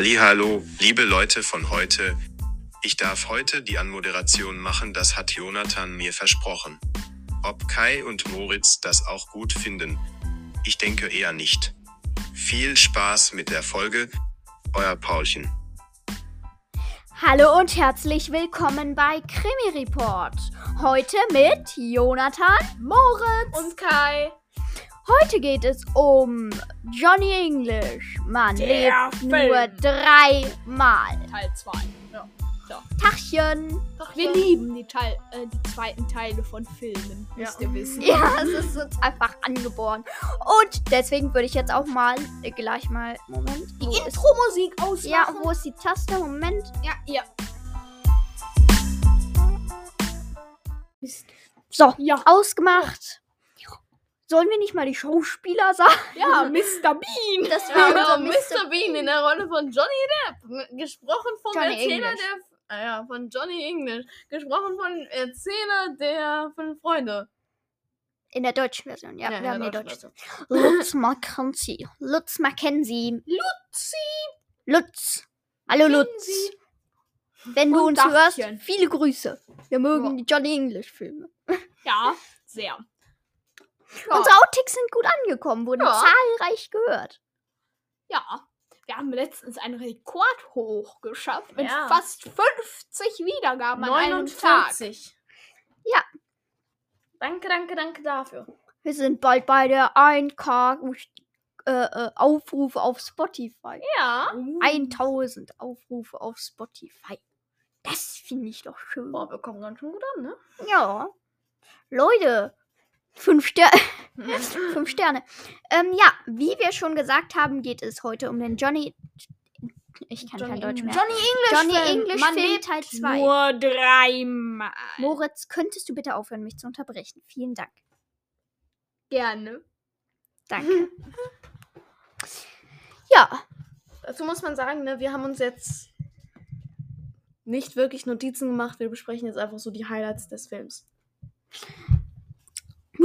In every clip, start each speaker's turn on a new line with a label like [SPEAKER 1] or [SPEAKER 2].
[SPEAKER 1] Hallo, liebe Leute von heute. Ich darf heute die Anmoderation machen, das hat Jonathan mir versprochen. Ob Kai und Moritz das auch gut finden? Ich denke eher nicht. Viel Spaß mit der Folge. Euer Paulchen.
[SPEAKER 2] Hallo und herzlich willkommen bei Krimi Report. Heute mit Jonathan, Moritz
[SPEAKER 3] Und Kai.
[SPEAKER 2] Heute geht es um Johnny English. Man
[SPEAKER 3] Der
[SPEAKER 2] lebt
[SPEAKER 3] Film.
[SPEAKER 2] nur dreimal.
[SPEAKER 3] Teil 2. Ja.
[SPEAKER 2] Tachchen.
[SPEAKER 3] Wir lieben die, Teil, äh, die zweiten Teile von Filmen, müsst ihr wissen.
[SPEAKER 2] Ja, es ist uns einfach angeboren. Und deswegen würde ich jetzt auch mal äh, gleich mal. Moment.
[SPEAKER 3] Die Intro-Musik ausmachen.
[SPEAKER 2] Ja, wo ist die Taste? Moment.
[SPEAKER 3] ja, ja.
[SPEAKER 2] So,
[SPEAKER 3] Ja.
[SPEAKER 2] ausgemacht. Sollen wir nicht mal die Schauspieler sagen?
[SPEAKER 3] Ja, Mr. Bean.
[SPEAKER 2] Das
[SPEAKER 4] Ja,
[SPEAKER 2] wäre
[SPEAKER 4] genau,
[SPEAKER 2] so Mr.
[SPEAKER 4] Mr. Bean in der Rolle von Johnny Depp. Gesprochen vom
[SPEAKER 2] Johnny
[SPEAKER 4] Erzähler
[SPEAKER 2] English.
[SPEAKER 4] der. Ah ja, von Johnny English. Gesprochen von Erzähler der fünf Freunde.
[SPEAKER 2] In der deutschen Version, ja.
[SPEAKER 4] Ja,
[SPEAKER 2] wir haben die deutsche. Lutz Mackenzie. Lutz Mackenzie.
[SPEAKER 3] Luzi.
[SPEAKER 2] Lutz. Hallo Lutz. Wenn du
[SPEAKER 3] Und
[SPEAKER 2] uns hörst,
[SPEAKER 3] Dachchen.
[SPEAKER 2] viele Grüße. Wir mögen
[SPEAKER 3] Ja.
[SPEAKER 2] die Johnny English Filme.
[SPEAKER 3] Ja, sehr.
[SPEAKER 2] Unsere Outtakes sind gut angekommen, wurden
[SPEAKER 4] Ja.
[SPEAKER 2] zahlreich gehört.
[SPEAKER 3] Ja. Wir haben letztens einen Rekord hoch geschafft mit
[SPEAKER 4] Ja.
[SPEAKER 3] fast 50 Wiedergaben an einem Tag.
[SPEAKER 4] 49.
[SPEAKER 2] Ja.
[SPEAKER 4] Danke, danke, danke dafür.
[SPEAKER 2] Wir sind bald bei der 1K äh, äh, Aufrufe auf Spotify.
[SPEAKER 4] Ja.
[SPEAKER 2] 1000 Aufrufe auf Spotify. Das finde ich doch schön.
[SPEAKER 4] Boah, wir kommen ganz schön gut an, ne?
[SPEAKER 2] Ja. Leute, fünf, Ster fünf Sterne. Ähm, ja, wie wir schon gesagt haben, geht es heute um den Johnny. Ich kann
[SPEAKER 4] Johnny
[SPEAKER 2] kein Deutsch mehr.
[SPEAKER 3] Johnny English
[SPEAKER 2] Johnny
[SPEAKER 3] Film.
[SPEAKER 2] English
[SPEAKER 3] Man
[SPEAKER 2] Film Teil 2.
[SPEAKER 3] Nur dreimal.
[SPEAKER 2] Moritz, könntest du bitte aufhören, mich zu unterbrechen? Vielen Dank.
[SPEAKER 3] Gerne.
[SPEAKER 2] Danke. ja,
[SPEAKER 4] Dazu muss man sagen, ne, wir haben uns jetzt nicht wirklich Notizen gemacht. Wir besprechen jetzt einfach so die Highlights des Films.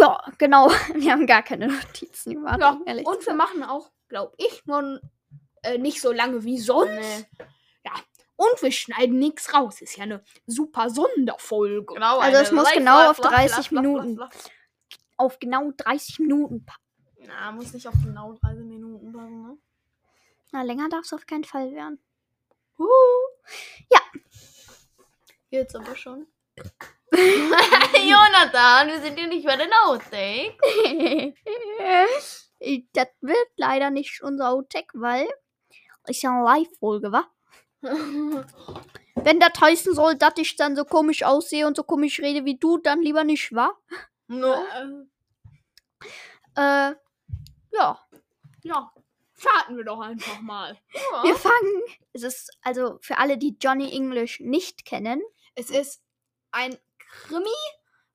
[SPEAKER 2] Ja, genau. Wir haben gar keine Notizen gemacht.
[SPEAKER 3] Ja,
[SPEAKER 2] ehrlich
[SPEAKER 3] und wir machen auch, glaube ich, nur äh, nicht so lange wie sonst.
[SPEAKER 4] Nee.
[SPEAKER 3] Und wir schneiden nichts raus. Ist ja eine super Sonderfolge.
[SPEAKER 4] Genau,
[SPEAKER 2] Also es muss genau auf
[SPEAKER 4] live-
[SPEAKER 2] 30
[SPEAKER 4] live- live-
[SPEAKER 2] Minuten. auf genau 30 Minuten.
[SPEAKER 4] Na, muss nicht auf genau 30 Minuten passen, ne?
[SPEAKER 2] Na, länger darf es auf keinen Fall werden.
[SPEAKER 4] Huh.
[SPEAKER 2] Ja.
[SPEAKER 4] Jetzt aber schon. Jonathan, wir sind hier nicht bei den Outtake.
[SPEAKER 2] das wird leider nicht unser Outtake, weil ist ja eine Live-Folge, wa? Wenn das heißen soll, dass ich dann so komisch aussehe und so komisch rede wie du, dann lieber nicht, wa?
[SPEAKER 4] no.
[SPEAKER 3] Äh,
[SPEAKER 2] Äh, ja.
[SPEAKER 3] ja, starten wir doch einfach mal.
[SPEAKER 2] Wir fangen. Es ist also für alle, die Johnny English nicht kennen.
[SPEAKER 3] Es ist ein Krimi,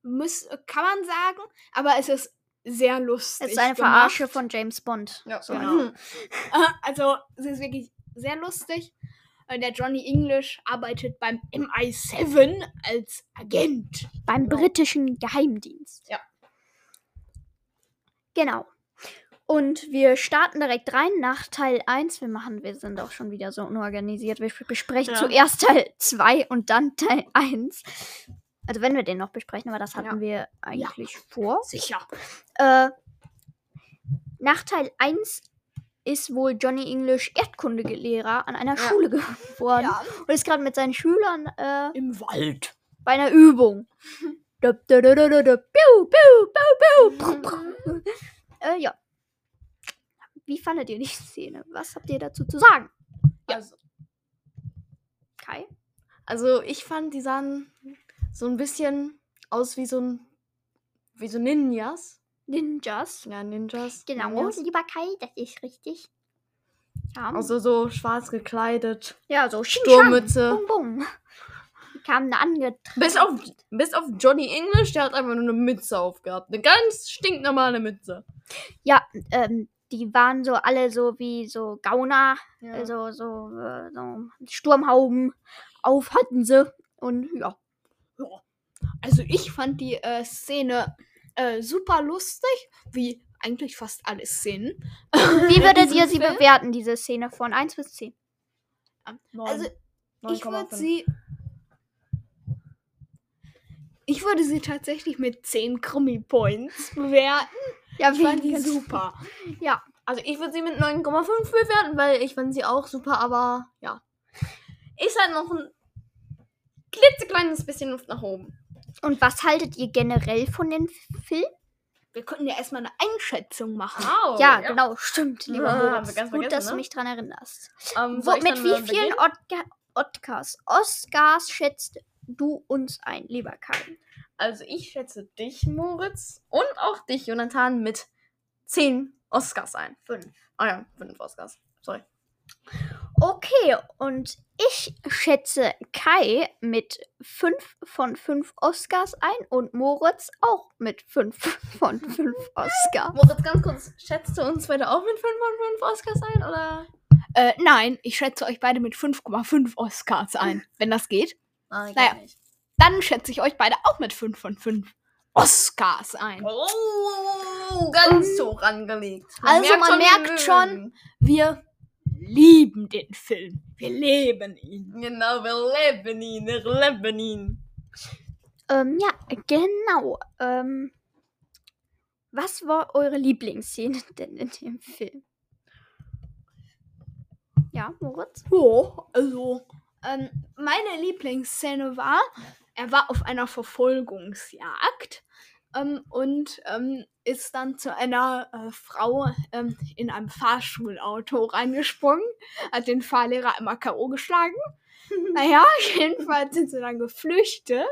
[SPEAKER 3] muss, kann man sagen, aber es ist sehr lustig.
[SPEAKER 2] Es ist eine
[SPEAKER 3] gemacht.
[SPEAKER 2] Verarsche von James Bond.
[SPEAKER 4] Ja,
[SPEAKER 2] So
[SPEAKER 4] genau.
[SPEAKER 3] Äh, Also, es ist wirklich sehr lustig. Äh, Der Johnny English arbeitet beim MI7 als Agent.
[SPEAKER 2] Beim
[SPEAKER 4] Genau.
[SPEAKER 2] britischen Geheimdienst.
[SPEAKER 4] Ja.
[SPEAKER 2] Genau. Und wir starten direkt rein nach Teil 1. Wir machen, wir sind auch schon wieder so unorganisiert. Wir besprechen
[SPEAKER 4] Ja.
[SPEAKER 2] zuerst Teil 2 und dann Teil 1. Also wenn wir den noch besprechen, aber das hatten
[SPEAKER 4] Ja.
[SPEAKER 2] wir eigentlich vor.
[SPEAKER 3] Sicher.
[SPEAKER 2] Äh, nach Teil 1 ist wohl Johnny English Erdkundelehrer an einer
[SPEAKER 4] Ja.
[SPEAKER 2] Schule geworden
[SPEAKER 3] Ja.
[SPEAKER 2] und ist gerade mit seinen Schülern äh,
[SPEAKER 3] Im Wald.
[SPEAKER 2] bei einer Übung. Piu, piu, piu, piu. äh, ja. Wie fandet ihr die Szene? Was habt ihr dazu zu sagen?
[SPEAKER 4] Also,
[SPEAKER 2] Kai?
[SPEAKER 4] also, ich fand, die sahen so ein bisschen aus wie so ein. wie so Ninjas.
[SPEAKER 2] Ninjas.
[SPEAKER 4] Ja, Ninjas.
[SPEAKER 2] Genau,
[SPEAKER 4] Ninjas.
[SPEAKER 2] lieber Kai, das ist richtig. Ja,
[SPEAKER 4] Also so schwarz gekleidet.
[SPEAKER 2] ja so
[SPEAKER 4] Sturmmütze.
[SPEAKER 2] Bum, bum. Die kamen da angetreten.
[SPEAKER 4] Bis auf, bis auf Johnny English, der hat einfach nur eine Mütze aufgehabt. Eine ganz stinknormale Mütze.
[SPEAKER 2] Ja, ähm, die waren so alle so wie so Gauner,
[SPEAKER 4] Ja.
[SPEAKER 2] also so, äh, so Sturmhauben auf hatten sie. Und. Ja.
[SPEAKER 3] Also ich fand die äh, Szene äh, super lustig, wie eigentlich fast alle Szenen.
[SPEAKER 2] Wie würdet ihr sie
[SPEAKER 3] Film?
[SPEAKER 2] bewerten, diese Szene von 1 bis 10?
[SPEAKER 3] Also, ich würde
[SPEAKER 4] 9,5.
[SPEAKER 3] sie. Ich würde sie tatsächlich mit 10 Krummi-Points bewerten.
[SPEAKER 2] Ja,
[SPEAKER 3] Ich fand die super.
[SPEAKER 2] Ja,
[SPEAKER 4] Also ich würde sie mit 9,5 bewerten, weil ich fand sie auch super, aber ja. Ist halt noch ein klitzekleines bisschen Luft nach oben.
[SPEAKER 2] Und was haltet ihr generell von den Filmen?
[SPEAKER 3] Wir könnten ja erstmal eine Einschätzung machen.
[SPEAKER 4] Wow,
[SPEAKER 2] ja, genau, stimmt, lieber
[SPEAKER 4] Ja, haben
[SPEAKER 2] Moritz. Gut,
[SPEAKER 4] vergessen,
[SPEAKER 2] dass du
[SPEAKER 4] ne?
[SPEAKER 2] mich dran erinnerst.
[SPEAKER 4] Ähm,
[SPEAKER 2] Wo, mit wie vielen Oscars, Oscars schätzt du uns ein, lieber Kai?
[SPEAKER 4] Also ich schätze dich, Moritz, und auch dich, Jonathan, mit 10 Oscars ein.
[SPEAKER 2] Fünf.
[SPEAKER 4] Ah ja, 5 Oscars. Sorry.
[SPEAKER 2] Okay, und ich schätze Kai mit 5 von 5 Oscars ein und Moritz auch mit 5 von 5 Oscars.
[SPEAKER 4] Moritz, ganz kurz, schätzt du uns beide auch mit 5 von 5 Oscars ein, oder?
[SPEAKER 3] Äh, nein, ich schätze euch beide mit 5,5 Oscars ein, wenn das geht.
[SPEAKER 4] Nein,
[SPEAKER 3] Naja. Dann schätze ich euch beide auch mit 5 von 5 Oscars ein.
[SPEAKER 4] Oh, ganz hoch angelegt.
[SPEAKER 3] Also man
[SPEAKER 4] wir
[SPEAKER 3] merkt
[SPEAKER 4] mögen.
[SPEAKER 3] schon, wir lieben den Film. Wir leben ihn.
[SPEAKER 4] Genau, wir leben ihn, wir leben ihn.
[SPEAKER 2] Ähm, ja, genau. Ähm, was war eure Lieblingsszene denn in dem Film? Ja, Moritz?
[SPEAKER 3] Ja, also, ähm, meine Lieblingsszene war, er war auf einer Verfolgungsjagd ähm, und ähm, ist dann zu einer äh, Frau ähm, in einem Fahrschulauto reingesprungen, hat den Fahrlehrer einmal K.O. geschlagen. naja, jedenfalls sind sie dann geflüchtet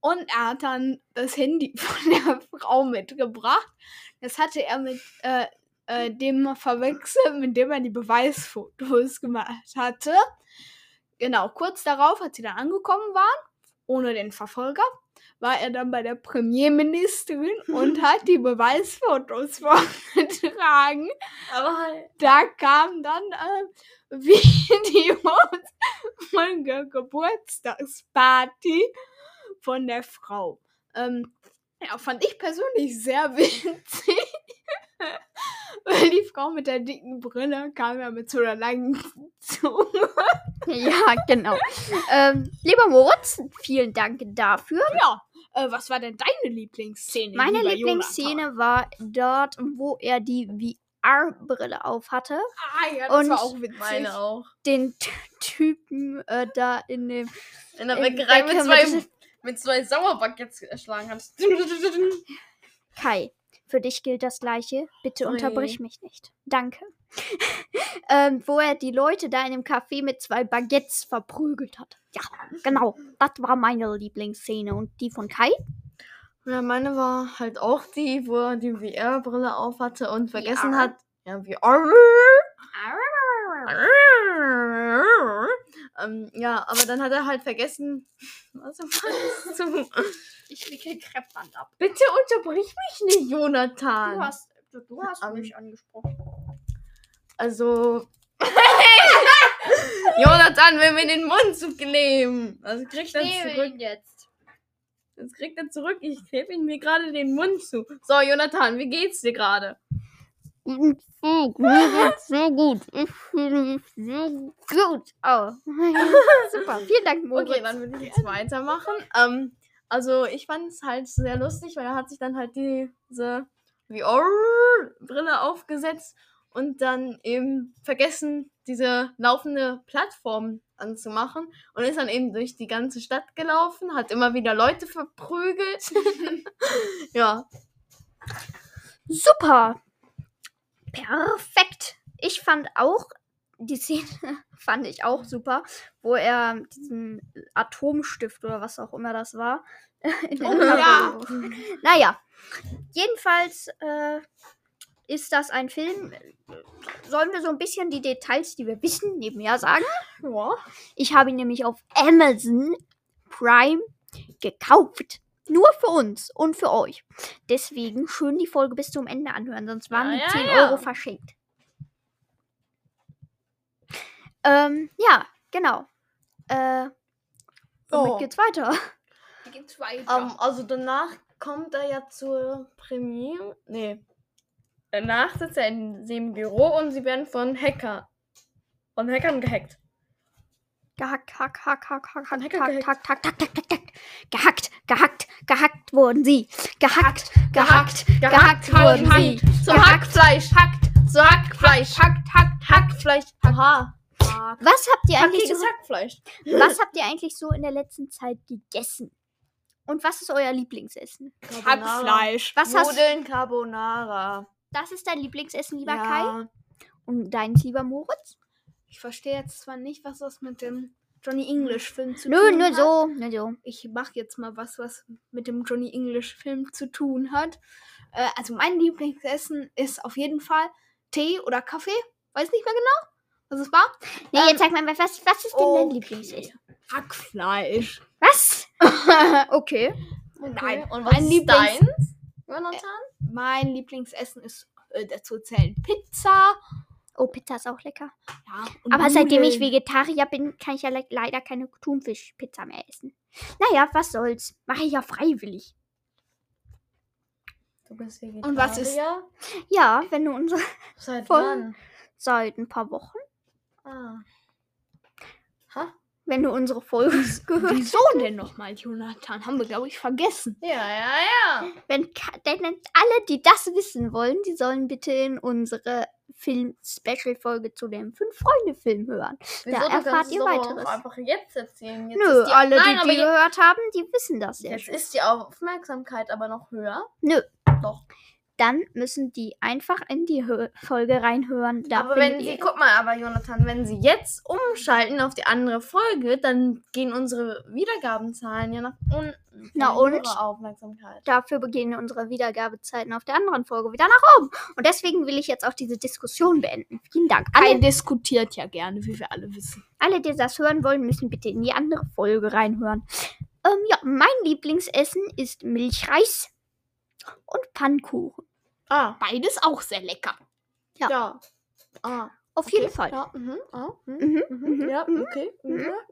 [SPEAKER 3] und er hat dann das Handy von der Frau mitgebracht. Das hatte er mit äh, äh, dem verwechselt, mit dem er die Beweisfotos gemacht hatte. Genau, kurz darauf, als sie dann angekommen waren, ohne den Verfolger, war er dann bei der Premierministerin und hat die Beweisfotos vorgetragen.
[SPEAKER 4] Aber halt.
[SPEAKER 3] Da kam dann äh, Videos von der Geburtstagsparty von der Frau. Ähm, ja, fand ich persönlich sehr witzig. Weil die Frau mit der dicken Brille kam ja mit so einer langen Zunge.
[SPEAKER 2] Ja, genau. ähm, lieber Moritz, vielen Dank dafür.
[SPEAKER 3] Ja, äh, was war denn deine Lieblingsszene?
[SPEAKER 2] Meine Lieblingsszene war dort, wo er die VR-Brille auf hatte.
[SPEAKER 3] Ah ja, das
[SPEAKER 2] Und
[SPEAKER 3] war auch witzig.
[SPEAKER 4] Meine auch.
[SPEAKER 2] Den Typen äh, da in dem.
[SPEAKER 4] In der Bäckerei mit zwei,
[SPEAKER 2] mit-
[SPEAKER 4] zwei Sauerbaguettes erschlagen hat.
[SPEAKER 2] Kai, für dich gilt das Gleiche. Bitte
[SPEAKER 4] Sorry.
[SPEAKER 2] unterbrich mich nicht. Danke. ähm, wo er die Leute da in dem Café mit zwei Baguettes verprügelt hat. Ja, genau. Das war meine Lieblingsszene. Und die von Kai?
[SPEAKER 4] Ja, meine war halt auch die, wo er die VR-Brille auf hatte und vergessen
[SPEAKER 2] VR?
[SPEAKER 4] hat. Ja, VR. Ähm, ja, aber dann hat er halt vergessen. Was meinst du?
[SPEAKER 2] Ich wickel Kreppband ab.
[SPEAKER 4] Bitte unterbrich mich nicht, Jonathan.
[SPEAKER 2] Du hast, du, du hast
[SPEAKER 4] Ähm,
[SPEAKER 2] mich angesprochen.
[SPEAKER 4] Also. Jonathan will mir den Mund zukleben. Also kriegt er zurück.
[SPEAKER 2] jetzt.
[SPEAKER 4] Jetzt kriegt er zurück. Ich klebe ihm mir gerade den Mund zu. So, Jonathan, wie geht's dir gerade?
[SPEAKER 2] Mir geht's sehr gut. Ich fühle mich sehr gut. Oh. Super. Vielen Dank, Moritz.
[SPEAKER 4] Okay, dann würde ich jetzt weitermachen. Ähm, also ich fand es halt sehr lustig, weil er hat sich dann halt diese VR-Brille aufgesetzt und dann eben vergessen, diese laufende Plattform anzumachen und ist dann eben durch die ganze Stadt gelaufen, hat immer wieder Leute verprügelt. ja,
[SPEAKER 2] Super. Perfekt. Ich fand auch, die Szene fand ich auch super, wo er diesen Atomstift oder was auch immer das war. in den
[SPEAKER 3] Oh, ja.
[SPEAKER 2] Naja, jedenfalls äh, ist das ein Film. Sollen wir so ein bisschen die Details, die wir wissen, nebenher sagen?
[SPEAKER 4] ja.
[SPEAKER 2] Ich habe ihn nämlich auf Amazon Prime gekauft. Nur für uns und für euch. Deswegen schön die Folge bis zum Ende anhören, sonst waren
[SPEAKER 4] Ja,
[SPEAKER 2] die
[SPEAKER 4] ja,
[SPEAKER 2] 10
[SPEAKER 4] ja.
[SPEAKER 2] Euro verschenkt. Ähm, ja, genau. Äh, womit
[SPEAKER 4] Oh.
[SPEAKER 2] geht's weiter?
[SPEAKER 3] Wie geht's weiter?
[SPEAKER 4] Ähm, also danach kommt er ja zur Premiere. Nee. Danach sitzt er in dem Büro und sie werden von Hacker. Von Hackern gehackt.
[SPEAKER 2] Gehackt, hack, hack, hack, hack, hack, hack,
[SPEAKER 4] gehackt.
[SPEAKER 2] hack, hack, hack, hack, hack, hack. Gehackt, gehackt, gehackt wurden sie. Gehackt, gehackt, gehackt wurden sie.
[SPEAKER 4] So
[SPEAKER 2] Gehackt.
[SPEAKER 4] Hackfleisch. Hackt. So Hackfleisch. Hackt, hackt, Hackfleisch. Aha.
[SPEAKER 2] Was habt ihr eigentlich so,
[SPEAKER 4] Hackfleisch.
[SPEAKER 2] was habt ihr eigentlich so in der letzten Zeit gegessen? Und was ist euer Lieblingsessen?
[SPEAKER 3] Hackfleisch.
[SPEAKER 2] Was hast
[SPEAKER 4] Nudeln Carbonara.
[SPEAKER 2] Das ist dein Lieblingsessen, lieber Kai? Und deins, lieber Moritz?
[SPEAKER 3] Ich verstehe jetzt zwar nicht, was das mit dem Johnny English Film zu
[SPEAKER 2] Nö,
[SPEAKER 3] tun
[SPEAKER 2] nur
[SPEAKER 3] hat.
[SPEAKER 2] so, nur so.
[SPEAKER 3] Ich mache jetzt mal was, was mit dem Johnny English Film zu tun hat. Äh, also mein Lieblingsessen ist auf jeden Fall Tee oder Kaffee. Weiß nicht mehr genau, was es war.
[SPEAKER 2] Nee,
[SPEAKER 3] Ähm,
[SPEAKER 2] jetzt sag mal, was, was ist denn dein
[SPEAKER 3] okay.
[SPEAKER 2] Lieblingsessen?
[SPEAKER 3] Hackfleisch.
[SPEAKER 2] Was? okay.
[SPEAKER 3] Nein,
[SPEAKER 4] Und
[SPEAKER 3] mein
[SPEAKER 4] was ist
[SPEAKER 3] Lieblings-
[SPEAKER 4] deins? Jonathan?
[SPEAKER 3] Mein Lieblingsessen ist äh, dazu zählen Pizza.
[SPEAKER 2] Oh, Pizza ist auch lecker.
[SPEAKER 3] Ja,
[SPEAKER 2] Aber seitdem ich
[SPEAKER 3] Nudeln.
[SPEAKER 2] Vegetarier bin, kann ich ja le leider keine Thunfischpizza mehr essen. Naja, was soll's. Mache ich ja freiwillig.
[SPEAKER 4] Du bist
[SPEAKER 3] Und was ist-
[SPEAKER 4] Vegetarier?
[SPEAKER 2] Ja, wenn du unsere
[SPEAKER 4] Seit
[SPEAKER 2] Voll.
[SPEAKER 4] wann?
[SPEAKER 2] seit ein paar Wochen,
[SPEAKER 4] Ah. Ha?
[SPEAKER 2] wenn du unsere Folge gehört
[SPEAKER 3] Wieso denn nochmal, Jonathan? Haben wir, glaube ich, vergessen.
[SPEAKER 4] Ja, ja, ja.
[SPEAKER 2] Wenn denn alle, die das wissen wollen, die sollen bitte in unsere Film-Special-Folge zu dem Fünf-Freunde-Film hören.
[SPEAKER 4] Wieso?
[SPEAKER 2] Da erfahrt ihr weiteres.
[SPEAKER 4] einfach jetzt erzählen. Jetzt
[SPEAKER 2] Nö,
[SPEAKER 4] die,
[SPEAKER 2] alle,
[SPEAKER 4] Nein,
[SPEAKER 2] die die gehört haben, die wissen das
[SPEAKER 4] Jetzt
[SPEAKER 2] schon.
[SPEAKER 4] ist die Aufmerksamkeit aber noch höher.
[SPEAKER 2] Nö.
[SPEAKER 4] Doch.
[SPEAKER 2] Dann müssen die einfach in die Hö Folge reinhören. Da
[SPEAKER 4] aber wenn sie, guck mal, aber Jonathan, wenn sie jetzt umschalten auf die andere Folge, dann gehen unsere Wiedergabenzahlen ja nach unten.
[SPEAKER 2] Na und? dafür beginnen unsere Wiedergabezeiten auf der anderen Folge wieder nach oben. Und deswegen will ich jetzt auch diese Diskussion beenden. Vielen Dank.
[SPEAKER 3] Kai
[SPEAKER 2] Alle,
[SPEAKER 3] diskutiert ja gerne, wie wir alle wissen.
[SPEAKER 2] alle, die das hören wollen, müssen bitte in die andere Folge reinhören. Ähm, ja, mein Lieblingsessen ist Milchreis und Pfannkuchen.
[SPEAKER 4] Ah,
[SPEAKER 3] Beides auch sehr lecker.
[SPEAKER 2] Ja.
[SPEAKER 4] ja. Ah,
[SPEAKER 2] Auf
[SPEAKER 4] okay.
[SPEAKER 2] jeden Fall.
[SPEAKER 4] Ja, mhm, ah, mhm,
[SPEAKER 2] Mhm,
[SPEAKER 4] mhm,
[SPEAKER 2] mhm,
[SPEAKER 4] ja,
[SPEAKER 2] mhm,
[SPEAKER 4] okay.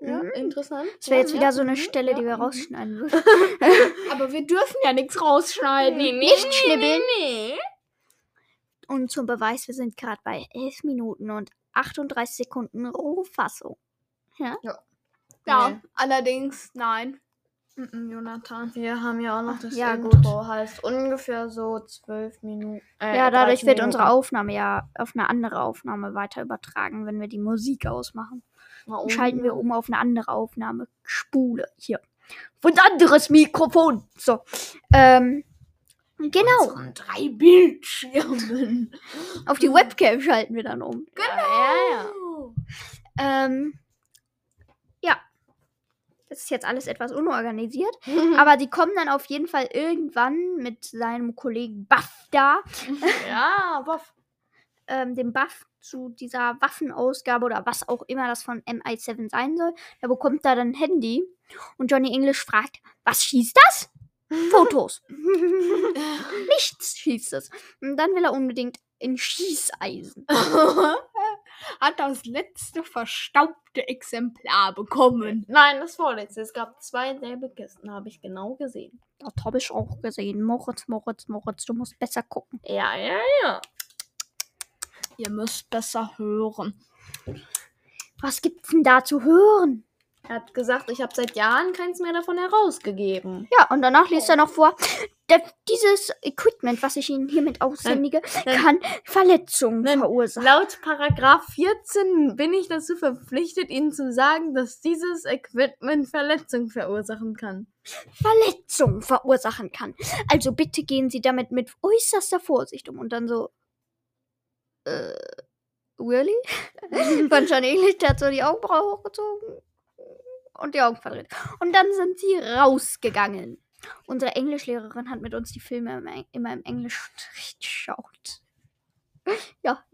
[SPEAKER 4] ja, interessant.
[SPEAKER 2] Das wäre
[SPEAKER 4] ja,
[SPEAKER 2] jetzt
[SPEAKER 4] ja,
[SPEAKER 2] wieder so eine
[SPEAKER 4] mhm,
[SPEAKER 2] Stelle, die
[SPEAKER 4] ja,
[SPEAKER 2] wir
[SPEAKER 4] mhm.
[SPEAKER 2] rausschneiden würden.
[SPEAKER 3] Aber wir dürfen ja nichts rausschneiden.
[SPEAKER 4] Nee,
[SPEAKER 2] Nicht
[SPEAKER 4] nee,
[SPEAKER 2] schnibbeln.
[SPEAKER 4] Nee.
[SPEAKER 2] Und zum Beweis, wir sind gerade bei 11 Minuten und 38 Sekunden Rohfassung.
[SPEAKER 3] Ja,
[SPEAKER 4] Nee.
[SPEAKER 3] allerdings nein. Mhm, Jonathan.
[SPEAKER 4] Wir haben ja auch noch das
[SPEAKER 2] Ja,
[SPEAKER 4] Intro, heißt ungefähr so zwölf Minuten. Äh,
[SPEAKER 2] Ja, dadurch
[SPEAKER 4] 13
[SPEAKER 2] wird
[SPEAKER 4] Minuten.
[SPEAKER 2] unsere Aufnahme ja auf eine andere Aufnahme weiter übertragen, wenn wir die Musik ausmachen. Dann schalten wir um auf eine andere Aufnahme. Spule. Hier. Und anderes Mikrofon. So. Ähm. Genau.
[SPEAKER 3] Drei Bildschirmen.
[SPEAKER 2] Auf die Webcam schalten wir dann um.
[SPEAKER 4] Ja, ja,
[SPEAKER 2] Ähm. Das ist jetzt alles etwas unorganisiert. Aber die kommen dann auf jeden Fall irgendwann mit seinem Kollegen Buff da.
[SPEAKER 4] ja, aber
[SPEAKER 2] ähm, dem Buff zu dieser Waffenausgabe oder was auch immer das von MI7 sein soll. Der bekommt da dann ein Handy und Johnny English fragt, was schießt das? Fotos. Nichts schießt es. Und dann will er unbedingt in Schießeisen.
[SPEAKER 3] Hat das letzte verstaubte Exemplar bekommen.
[SPEAKER 4] Nein, das vorletzte. Es gab zwei gelbe Kisten, habe ich genau gesehen.
[SPEAKER 2] Das habe ich auch gesehen. Moritz, Moritz, Moritz, du musst besser gucken.
[SPEAKER 4] Ja, ja, ja.
[SPEAKER 3] Ihr müsst besser hören.
[SPEAKER 2] Was gibt's denn da zu hören?
[SPEAKER 4] Er hat gesagt, ich habe seit Jahren keins mehr davon herausgegeben.
[SPEAKER 2] Ja, und danach liest er noch vor, der, dieses Equipment, was ich Ihnen hiermit aushändige,
[SPEAKER 4] nein.
[SPEAKER 2] kann Verletzungen
[SPEAKER 4] Nein,
[SPEAKER 2] verursachen.
[SPEAKER 4] Laut Paragraph 14 bin ich dazu verpflichtet, Ihnen zu sagen, dass dieses Equipment Verletzung verursachen kann.
[SPEAKER 2] Verletzungen verursachen kann. Also bitte gehen Sie damit mit äußerster Vorsicht um. Und dann so, äh, really? John English, der hat so die Augenbraue hochgezogen und die Augen verdreht. Und dann sind sie rausgegangen. Unsere Englischlehrerin hat mit uns die Filme im Eng- immer im Englischunterricht geschaut. Ja.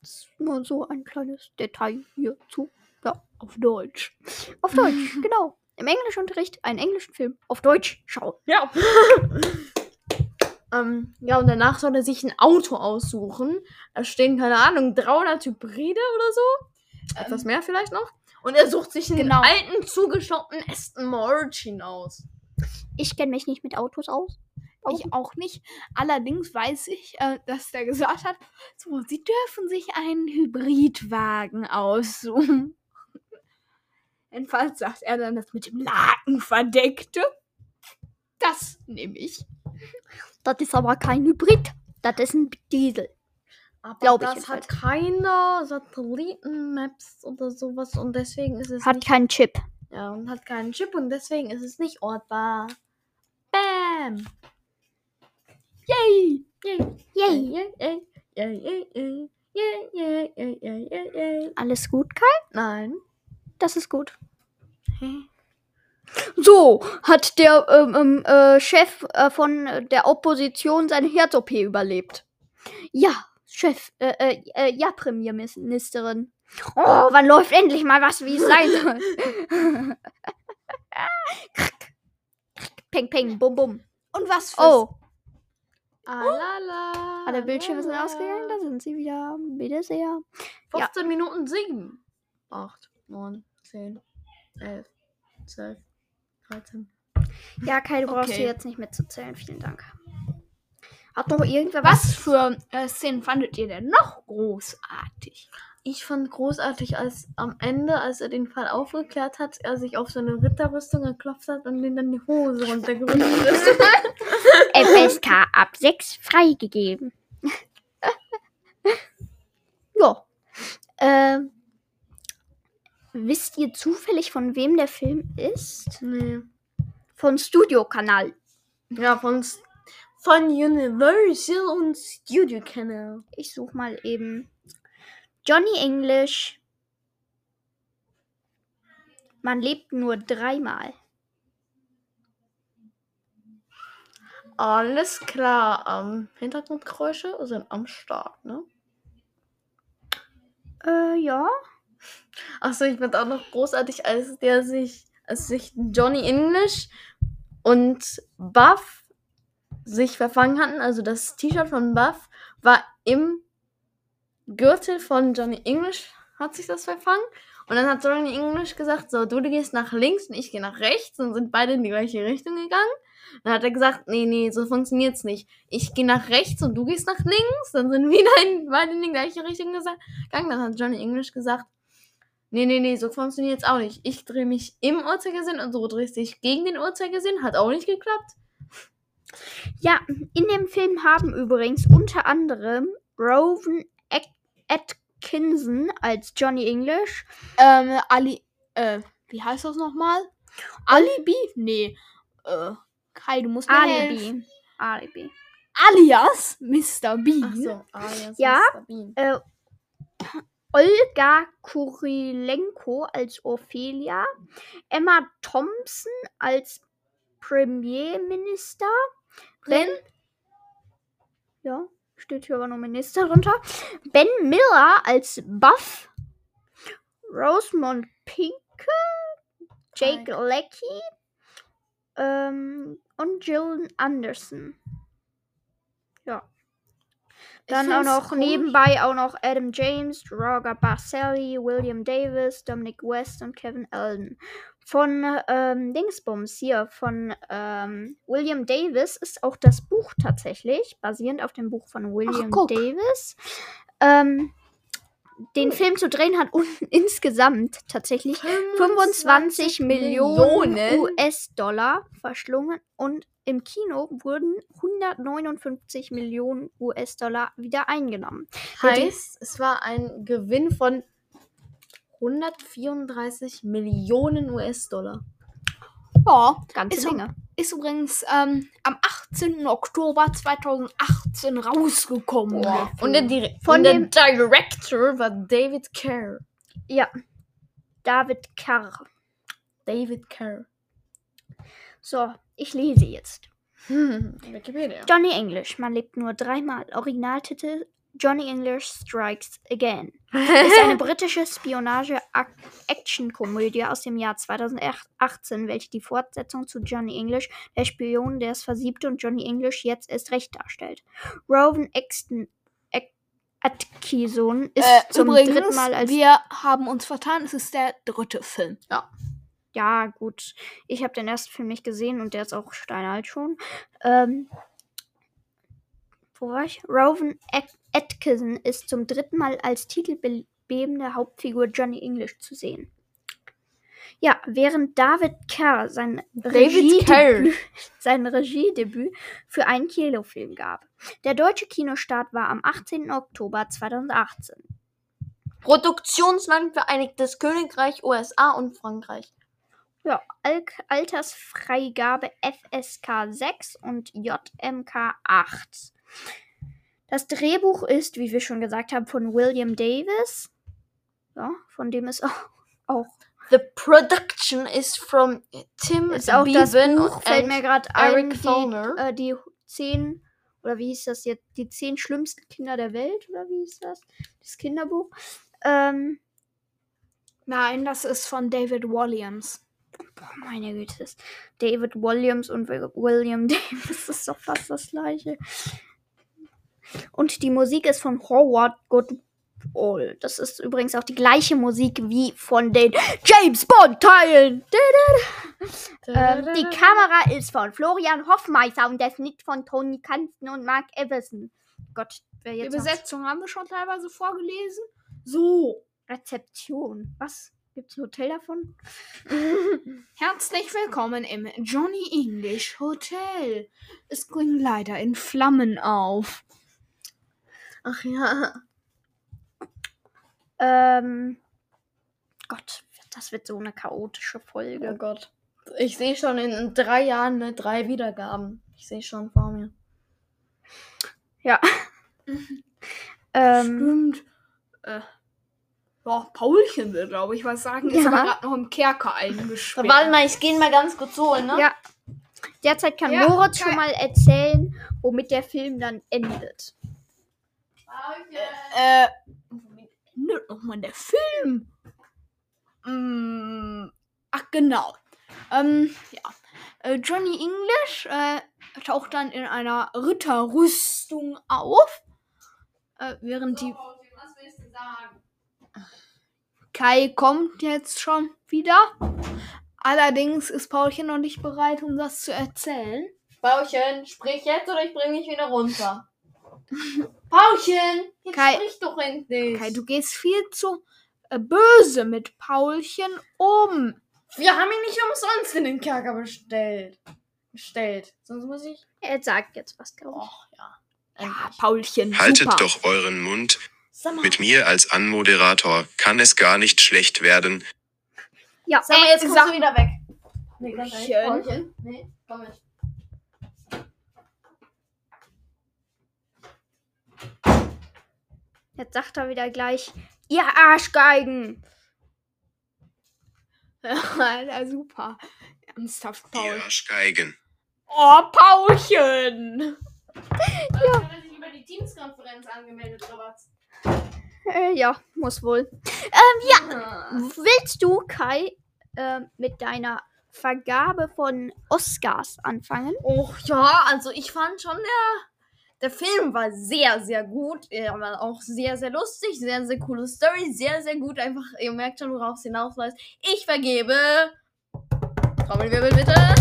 [SPEAKER 2] Das ist nur so ein kleines Detail hierzu. Ja, auf Deutsch. Auf Deutsch, genau. Im Englischunterricht einen englischen Film auf Deutsch schauen.
[SPEAKER 4] Ja. ähm, ja, und danach soll er sich ein Auto aussuchen. Da stehen, keine Ahnung, 300 Hybride oder so. Etwas mehr vielleicht noch. Und er sucht sich einen
[SPEAKER 3] Genau.
[SPEAKER 4] alten, zugeschraubten Aston Martin aus.
[SPEAKER 2] Ich kenne mich nicht mit Autos aus.
[SPEAKER 3] Ich auch nicht. Allerdings weiß ich, äh, dass der gesagt hat, so, sie dürfen sich einen Hybridwagen aussuchen. Jedenfalls sagt er dann das mit dem Laken verdeckte. Das nehme ich.
[SPEAKER 2] Das ist aber kein Hybrid. Das ist ein Diesel.
[SPEAKER 4] Aber
[SPEAKER 2] Glaub ich
[SPEAKER 4] das hat
[SPEAKER 2] jedenfalls.
[SPEAKER 4] keine Satellitenmaps oder sowas und deswegen ist es
[SPEAKER 2] Hat keinen Chip.
[SPEAKER 4] ja, und hat keinen Chip und deswegen ist es nicht ortbar. Bam!
[SPEAKER 3] Yay!
[SPEAKER 4] Yay!
[SPEAKER 2] Yay.
[SPEAKER 4] Yay! Yay! Yay! Yay! Yay! Yay! Yay! Yay! Yay! Yay! Yay!
[SPEAKER 2] Alles gut, Kai?
[SPEAKER 4] Nein.
[SPEAKER 2] Das ist gut. So, hat der ähm, ähm, äh, Chef äh, von äh, der Opposition seine Herz-OP überlebt. Ja, Chef, äh, äh, äh, ja, Premierministerin. Oh, wann läuft endlich mal was, wie es sein soll? peng, peng, bum, bum.
[SPEAKER 3] Und was für
[SPEAKER 2] Oh,
[SPEAKER 4] Alala.
[SPEAKER 2] ah, der Bildschirm ist ausgegangen, da sind sie wieder. Bitte sehr.
[SPEAKER 4] 15 Minuten 7. 8, 9, 10, 11, 12, 13.
[SPEAKER 2] Ja, Kai, du brauchst
[SPEAKER 3] Okay.
[SPEAKER 2] hier jetzt nicht mitzuzählen. Vielen Dank. Hat noch irgendwer
[SPEAKER 3] Was für äh, Szenen fandet ihr denn noch großartig?
[SPEAKER 4] Ich fand großartig, als am Ende, als er den Fall aufgeklärt hat, er sich auf seine Ritterrüstung geklopft hat und den dann die Hose runtergerutscht ist.
[SPEAKER 2] FSK ab 6 freigegeben. ja. Ähm, wisst ihr zufällig, von wem der Film ist?
[SPEAKER 4] nee.
[SPEAKER 2] Von Studio-Kanal.
[SPEAKER 4] Ja, von, S- von Universal und Studio Canal.
[SPEAKER 2] Ich suche mal eben Johnny English. Man lebt nur dreimal.
[SPEAKER 4] Alles klar. Ähm, Hintergrundgeräusche sind am Start, ne?
[SPEAKER 2] Äh, ja.
[SPEAKER 4] Achso, ich fand auch noch großartig, als der sich, als sich Johnny English und Buff sich verfangen hatten. Also das T-Shirt von Buff war im Gürtel von Johnny English, hat sich das verfangen. Und dann hat Johnny English gesagt, so, du, du gehst nach links und ich gehe nach rechts und sind beide in die gleiche Richtung gegangen. Dann hat er gesagt, nee, nee, so funktioniert's nicht. Ich gehe nach rechts und du gehst nach links. Dann sind wieder in, beide in die gleiche Richtung gegangen. Dann hat Johnny English gesagt, nee, nee, nee, so funktioniert's auch nicht. Ich drehe mich im Uhrzeigersinn und du drehst dich gegen den Uhrzeigersinn. Hat auch nicht geklappt.
[SPEAKER 2] Ja, in dem Film haben übrigens unter anderem Rowan At Atkinson als Johnny English,
[SPEAKER 3] Ähm, Ali, äh, wie heißt das nochmal? Alibi? Nee. Äh, Kai, du musst mir helfen.
[SPEAKER 2] Alibi. Alibi.
[SPEAKER 3] Alias Mr. Bean.
[SPEAKER 4] Ach so, jetzt
[SPEAKER 2] Ja.
[SPEAKER 4] Mr. Bean.
[SPEAKER 2] Äh, Olga Kurilenko als Ophelia, Emma Thompson als Premierminister, Ben, ja, steht hier aber nur Minister drunter, Ben Miller als Buff, Rosemont Pinke, Jake Leckie ähm, und Jill Anderson. Ja. Dann auch noch
[SPEAKER 3] cool.
[SPEAKER 2] nebenbei auch noch Adam James, Roger Barcelli, William Davis, Dominic West und Kevin Alden. Von ähm, Dingsbums hier, von ähm, William Davis ist auch das Buch tatsächlich, basierend auf dem Buch von William
[SPEAKER 3] guck.
[SPEAKER 2] Davis. Ähm, den Film zu drehen hat insgesamt tatsächlich 25 Millionen US-Dollar verschlungen und im Kino wurden 159 Millionen US-Dollar wieder eingenommen.
[SPEAKER 4] Heißt, es war ein Gewinn von 134 Millionen US-Dollar.
[SPEAKER 3] Ja,
[SPEAKER 2] Ganze
[SPEAKER 3] Ist
[SPEAKER 2] Menge.
[SPEAKER 3] ist übrigens ähm, am 18. Oktober 2018 rausgekommen. der
[SPEAKER 4] Und der. Dire
[SPEAKER 2] Von
[SPEAKER 4] der
[SPEAKER 2] dem-
[SPEAKER 4] Director war David Kerr.
[SPEAKER 2] Ja. David Carr.
[SPEAKER 4] David Kerr.
[SPEAKER 2] So, ich lese jetzt.
[SPEAKER 4] Hm, Wikipedia.
[SPEAKER 2] Johnny English, man lebt nur dreimal. Originaltitel Johnny English Strikes Again. ist eine britische Spionage-Action-Komödie aus dem Jahr 2018, welche die Fortsetzung zu Johnny English, der Spion, der es versiebte und Johnny English jetzt erst recht darstellt. Rowan Exton Atkinson ist
[SPEAKER 3] äh,
[SPEAKER 2] zum
[SPEAKER 3] übrigens,
[SPEAKER 2] dritten Mal als
[SPEAKER 3] wir haben uns vertan, es ist der dritte Film.
[SPEAKER 2] Ja, gut. Ich habe den ersten Film nicht gesehen und der ist auch steinalt schon. Ähm, wo war ich? Rowan At- Atkinson ist zum dritten Mal als titelbebende Hauptfigur Johnny English zu sehen. Ja, während David Kerr sein
[SPEAKER 4] David Kerr.
[SPEAKER 2] Regiedebüt, sein Regiedebüt für einen Kinofilm gab. Der deutsche Kinostart war am 18. Oktober 2018.
[SPEAKER 4] Produktionsland Vereinigtes Königreich, USA und Frankreich.
[SPEAKER 2] Ja, Al Altersfreigabe FSK 6 und JMK 8. Das Drehbuch ist, wie wir schon gesagt haben, von William Davis. Ja, von dem ist auch, auch
[SPEAKER 4] The production is from Tim
[SPEAKER 2] ist auch das
[SPEAKER 4] Bevan
[SPEAKER 2] Buch, fällt mir gerade ein, die, äh, die zehn, oder wie hieß das jetzt, die zehn schlimmsten Kinder der Welt, oder wie hieß das? Das Kinderbuch. Ähm,
[SPEAKER 3] Nein, das ist von David Williams.
[SPEAKER 2] boah, meine Güte, das David Williams und Wi- William Davis ist doch fast das gleiche. Und die Musik ist von Howard Goodall. Das ist übrigens auch die gleiche Musik wie von den James Bond Teilen. Ähm, die Kamera ist von Florian Hoffmeister und der Schnitt von Tony Kansten und Mark Everson. Gott, wer
[SPEAKER 3] Die
[SPEAKER 2] jetzt noch-
[SPEAKER 3] Besetzung haben wir schon teilweise vorgelesen. So,
[SPEAKER 2] Rezeption. Was? Gibt's ein Hotel davon?
[SPEAKER 3] herzlich willkommen im Johnny English Hotel. Es ging leider in Flammen auf.
[SPEAKER 4] Ach ja.
[SPEAKER 2] Ähm. Gott, das wird so eine chaotische
[SPEAKER 4] Oh
[SPEAKER 2] Folge.
[SPEAKER 4] Gott. Ich sehe schon in, drei Jahren ne, drei Wiedergaben. Ich sehe schon vor mir.
[SPEAKER 2] Ja. ähm,
[SPEAKER 3] Stimmt. Äh, ja, Paulchen will, glaube ich, was sagen. Ist
[SPEAKER 2] Ja.
[SPEAKER 3] aber gerade noch im Kerker eingesperrt.
[SPEAKER 4] Warte mal, ich gehe mal ganz kurz holen, ne?
[SPEAKER 2] ja. Derzeit kann
[SPEAKER 3] Ja,
[SPEAKER 2] Moritz schon mal erzählen, womit der Film dann endet.
[SPEAKER 3] Äh, endet nochmal der Film? Mm, ach, genau. Ähm, ja. Äh, Johnny English äh, taucht dann in einer Ritterrüstung auf. Äh, während die
[SPEAKER 4] Was willst du sagen?
[SPEAKER 3] Kai kommt jetzt schon wieder. Allerdings ist Paulchen noch nicht bereit, um das zu erzählen.
[SPEAKER 4] Paulchen, sprich jetzt oder ich bringe dich wieder runter. Paulchen, jetzt
[SPEAKER 3] Kai-
[SPEAKER 4] sprich doch endlich.
[SPEAKER 3] Kai, du gehst viel zu äh, böse mit Paulchen um.
[SPEAKER 4] Wir haben ihn nicht umsonst in den Kerker bestellt. Bestellt. Sonst muss ich.
[SPEAKER 2] Er sagt jetzt was, glaube ich.
[SPEAKER 4] Och, ja.
[SPEAKER 3] Ja. Paulchen,
[SPEAKER 1] Haltet
[SPEAKER 3] super.
[SPEAKER 1] doch euren Mund. Mit mir als Anmoderator kann es gar nicht schlecht werden.
[SPEAKER 2] Ja,
[SPEAKER 4] sag mal, jetzt kommst
[SPEAKER 3] sag-
[SPEAKER 4] du wieder weg. Nee, ganz ehrlich,
[SPEAKER 3] Paulchen.
[SPEAKER 4] Paulchen. Nee, komm mit.
[SPEAKER 2] Jetzt sagt er wieder gleich, ihr Arschgeigen.
[SPEAKER 3] Alter, super. Ernsthaft, Paul.
[SPEAKER 1] Arschgeigen.
[SPEAKER 3] Oh, Paulchen!
[SPEAKER 4] Ja. Hat er sich über die Teamskonferenz angemeldet oder was?
[SPEAKER 2] Äh, ja, muss wohl. Ähm, ja,
[SPEAKER 4] Ja.
[SPEAKER 2] willst du, Kai, äh, mit deiner Vergabe von Oscars anfangen?
[SPEAKER 4] Och ja, also ich fand schon, der, der Film war sehr, sehr gut. Er war auch sehr, sehr lustig, sehr, sehr coole Story, sehr, sehr gut. Einfach, ihr merkt schon, worauf es hinausläuft. Ich vergebe. Trommelwirbel bitte. 5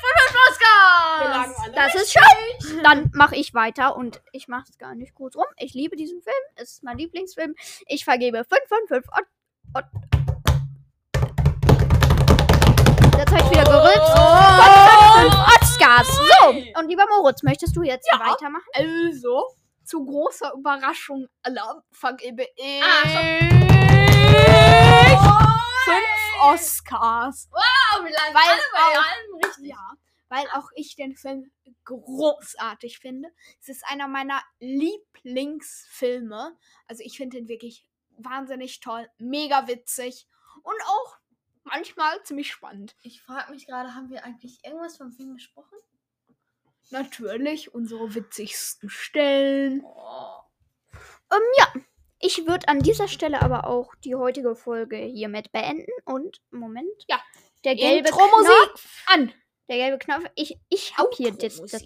[SPEAKER 4] von 5 Oscars!
[SPEAKER 2] Das ist schön. Dann mache ich weiter und ich mache es gar nicht kurz rum. Ich liebe diesen Film. Es ist mein Lieblingsfilm. Ich vergebe 5 von 5. Und, und Jetzt habe ich wieder gerülpst.
[SPEAKER 3] Oh!
[SPEAKER 2] 5 von 5 Oscars. So, und lieber Moritz, möchtest du jetzt
[SPEAKER 3] Ja.
[SPEAKER 2] weitermachen?
[SPEAKER 3] Also, zu großer Überraschung aller vergebe ich fünf Oscars.
[SPEAKER 4] Oh, wie lange?
[SPEAKER 3] Weil
[SPEAKER 4] Alle bei
[SPEAKER 3] auch-
[SPEAKER 4] allem richtig.
[SPEAKER 3] Ja, weil auch ich den Film großartig finde. Es ist einer meiner Lieblingsfilme. Also ich finde den wirklich wahnsinnig toll, mega witzig und auch manchmal ziemlich spannend.
[SPEAKER 4] Ich frage mich gerade, haben wir eigentlich irgendwas vom Film besprochen?
[SPEAKER 3] Natürlich unsere witzigsten Stellen.
[SPEAKER 4] Oh.
[SPEAKER 2] Ähm, ja. Ich würde an dieser Stelle aber auch die heutige Folge hiermit beenden. Und, Moment.
[SPEAKER 3] Ja.
[SPEAKER 2] Der gelbe Knopf.
[SPEAKER 3] an.
[SPEAKER 2] Der gelbe Knopf. Ich, ich hab hier das, das.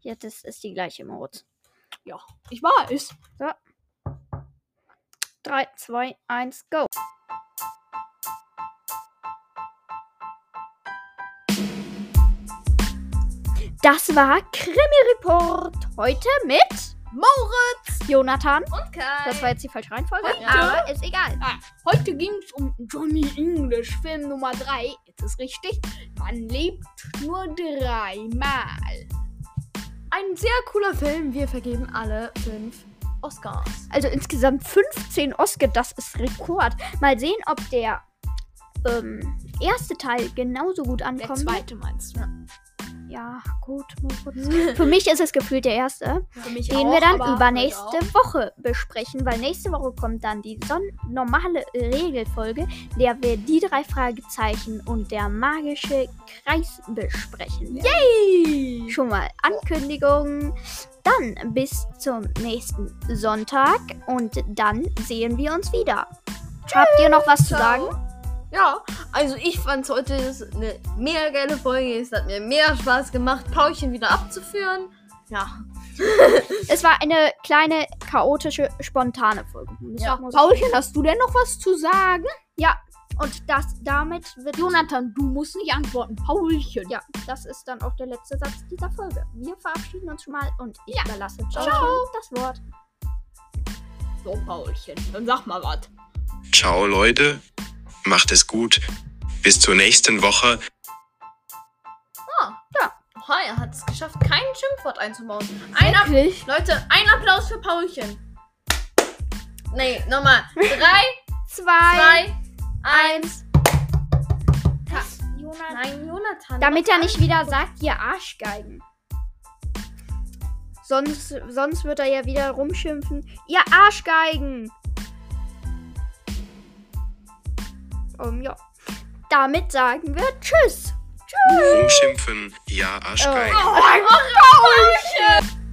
[SPEAKER 2] Ja, das ist die gleiche Moritz.
[SPEAKER 3] Ich weiß.
[SPEAKER 2] 3, 2, 1, go. Das war Krimi Report. Heute mit
[SPEAKER 3] Moritz.
[SPEAKER 2] Jonathan.
[SPEAKER 4] Und Kai.
[SPEAKER 2] Das war jetzt die falsche Reihenfolge,
[SPEAKER 3] Heute?
[SPEAKER 2] aber ist egal.
[SPEAKER 3] Heute ging es um Johnny English, Film Nummer 3. Jetzt ist richtig. Man lebt nur dreimal.
[SPEAKER 4] Ein sehr cooler Film. Wir vergeben alle fünf Oscars.
[SPEAKER 2] Also insgesamt 15 Oscar, das ist Rekord. Mal sehen, ob der ähm, erste Teil genauso gut
[SPEAKER 3] Der
[SPEAKER 2] ankommt.
[SPEAKER 3] zweite meinst du?
[SPEAKER 2] Ja, gut, Moritz. Für mich ist es gefühlt der erste. Den
[SPEAKER 3] auch,
[SPEAKER 2] wir dann übernächste Woche besprechen, weil nächste Woche kommt dann die normale Regelfolge, der wir die drei Fragezeichen und der magische Kreis besprechen. werden.
[SPEAKER 3] auch.
[SPEAKER 2] Schon mal Ankündigung. Dann bis zum nächsten Sonntag und dann sehen wir uns wieder. Habt ihr noch was zu sagen?
[SPEAKER 4] Ja, also ich fand heute ist eine mega geile Folge. Es hat mir mehr Spaß gemacht, Paulchen wieder abzuführen. Ja.
[SPEAKER 2] Es war eine kleine, chaotische, spontane Folge.
[SPEAKER 3] Ja, Paulchen, hast du denn noch was zu sagen?
[SPEAKER 2] Und das damit wird
[SPEAKER 3] Jonathan, du musst nicht antworten. Paulchen.
[SPEAKER 2] Ja, das ist dann auch der letzte Satz dieser Folge. Wir verabschieden uns schon mal und ich überlasse Ciao,
[SPEAKER 3] Ciao.
[SPEAKER 2] das Wort.
[SPEAKER 3] So, Paulchen. Dann sag mal was.
[SPEAKER 1] Ciao Leute, macht es gut. Bis zur nächsten Woche.
[SPEAKER 4] Oha, er hat es geschafft, kein Schimpfwort einzubauen. Ein App
[SPEAKER 3] Wirklich?
[SPEAKER 4] Leute, ein Applaus für Paulchen. Nee, nochmal. Drei,
[SPEAKER 2] Zwei,
[SPEAKER 4] zwei, eins.
[SPEAKER 2] Jonathan.
[SPEAKER 4] Nein, Jonathan.
[SPEAKER 2] Damit er nicht wieder sagt, ihr Arschgeigen. Sonst, sonst wird er ja wieder rumschimpfen. Ihr Arschgeigen! Um, ja. Damit sagen wir Tschüss.
[SPEAKER 1] Rumschimpfen, ja Arschgeige.
[SPEAKER 2] Oh, Paulchen!